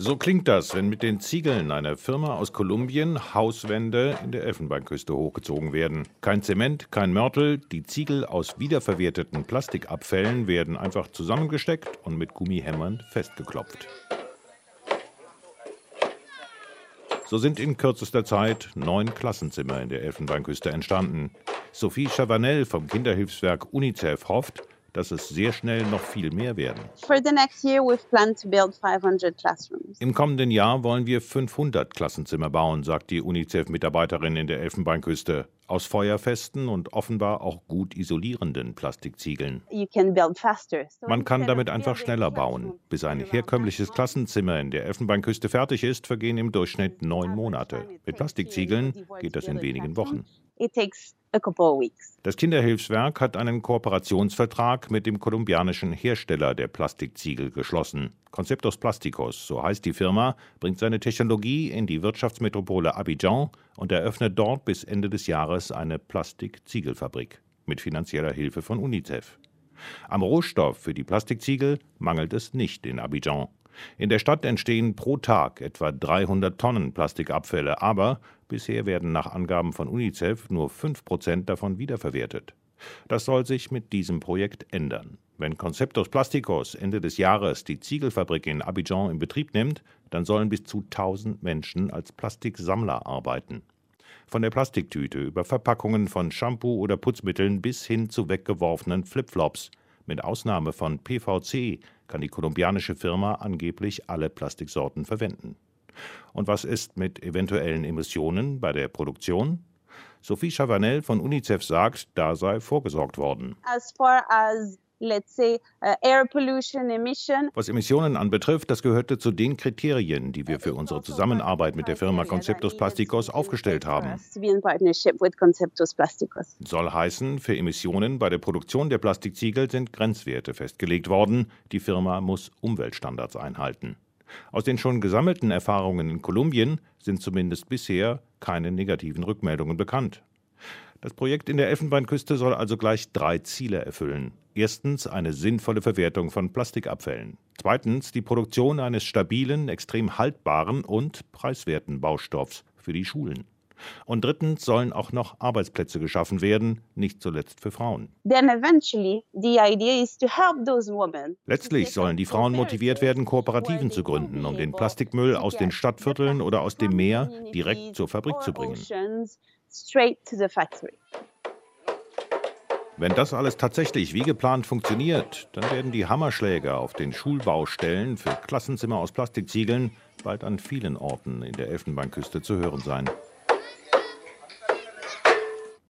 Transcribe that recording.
So klingt das, wenn mit den Ziegeln einer Firma aus Kolumbien Hauswände in der Elfenbeinküste hochgezogen werden. Kein Zement, kein Mörtel, die Ziegel aus wiederverwerteten Plastikabfällen werden einfach zusammengesteckt und mit Gummihämmern festgeklopft. So sind in kürzester Zeit neun Klassenzimmer in der Elfenbeinküste entstanden. Sophie Chavanel vom Kinderhilfswerk UNICEF hofft, dass es sehr schnell noch viel mehr werden. Im kommenden Jahr wollen wir 500 Klassenzimmer bauen, sagt die UNICEF-Mitarbeiterin in der Elfenbeinküste. Aus feuerfesten und offenbar auch gut isolierenden Plastikziegeln. Man kann damit einfach schneller bauen. Bis ein herkömmliches Klassenzimmer in der Elfenbeinküste fertig ist, vergehen im Durchschnitt neun Monate. Mit Plastikziegeln geht das in wenigen Wochen. Das Kinderhilfswerk hat einen Kooperationsvertrag mit dem kolumbianischen Hersteller der Plastikziegel geschlossen. Conceptos Plasticos, so heißt die Firma, bringt seine Technologie in die Wirtschaftsmetropole Abidjan und eröffnet dort bis Ende des Jahres eine Plastikziegelfabrik mit finanzieller Hilfe von UNICEF. Am Rohstoff für die Plastikziegel mangelt es nicht in Abidjan. In der Stadt entstehen pro Tag etwa 300 Tonnen Plastikabfälle, aber bisher werden nach Angaben von UNICEF nur 5 Prozent davon wiederverwertet. Das soll sich mit diesem Projekt ändern. Wenn Conceptos Plasticos Ende des Jahres die Ziegelfabrik in Abidjan in Betrieb nimmt, dann sollen bis zu 1000 Menschen als Plastiksammler arbeiten. Von der Plastiktüte über Verpackungen von Shampoo oder Putzmitteln bis hin zu weggeworfenen Flipflops. Mit Ausnahme von PVC kann die kolumbianische Firma angeblich alle Plastiksorten verwenden. Und was ist mit eventuellen Emissionen bei der Produktion? Sophie Chavanel von UNICEF sagt, da sei vorgesorgt worden. As far as Say, uh, Was Emissionen anbetrifft, das gehörte zu den Kriterien, die wir für unsere Zusammenarbeit mit der Firma Conceptus Plasticos aufgestellt haben. Soll heißen, für Emissionen bei der Produktion der Plastikziegel sind Grenzwerte festgelegt worden. Die Firma muss Umweltstandards einhalten. Aus den schon gesammelten Erfahrungen in Kolumbien sind zumindest bisher keine negativen Rückmeldungen bekannt. Das Projekt in der Elfenbeinküste soll also gleich drei Ziele erfüllen. Erstens eine sinnvolle Verwertung von Plastikabfällen. Zweitens die Produktion eines stabilen, extrem haltbaren und preiswerten Baustoffs für die Schulen. Und drittens sollen auch noch Arbeitsplätze geschaffen werden, nicht zuletzt für Frauen. Letztlich sollen die Frauen motiviert werden, Kooperativen zu gründen, um den Plastikmüll aus den Stadtvierteln oder aus dem Meer direkt zur Fabrik zu bringen. Wenn das alles tatsächlich wie geplant funktioniert, dann werden die Hammerschläger auf den Schulbaustellen für Klassenzimmer aus Plastikziegeln bald an vielen Orten in der Elfenbeinküste zu hören sein.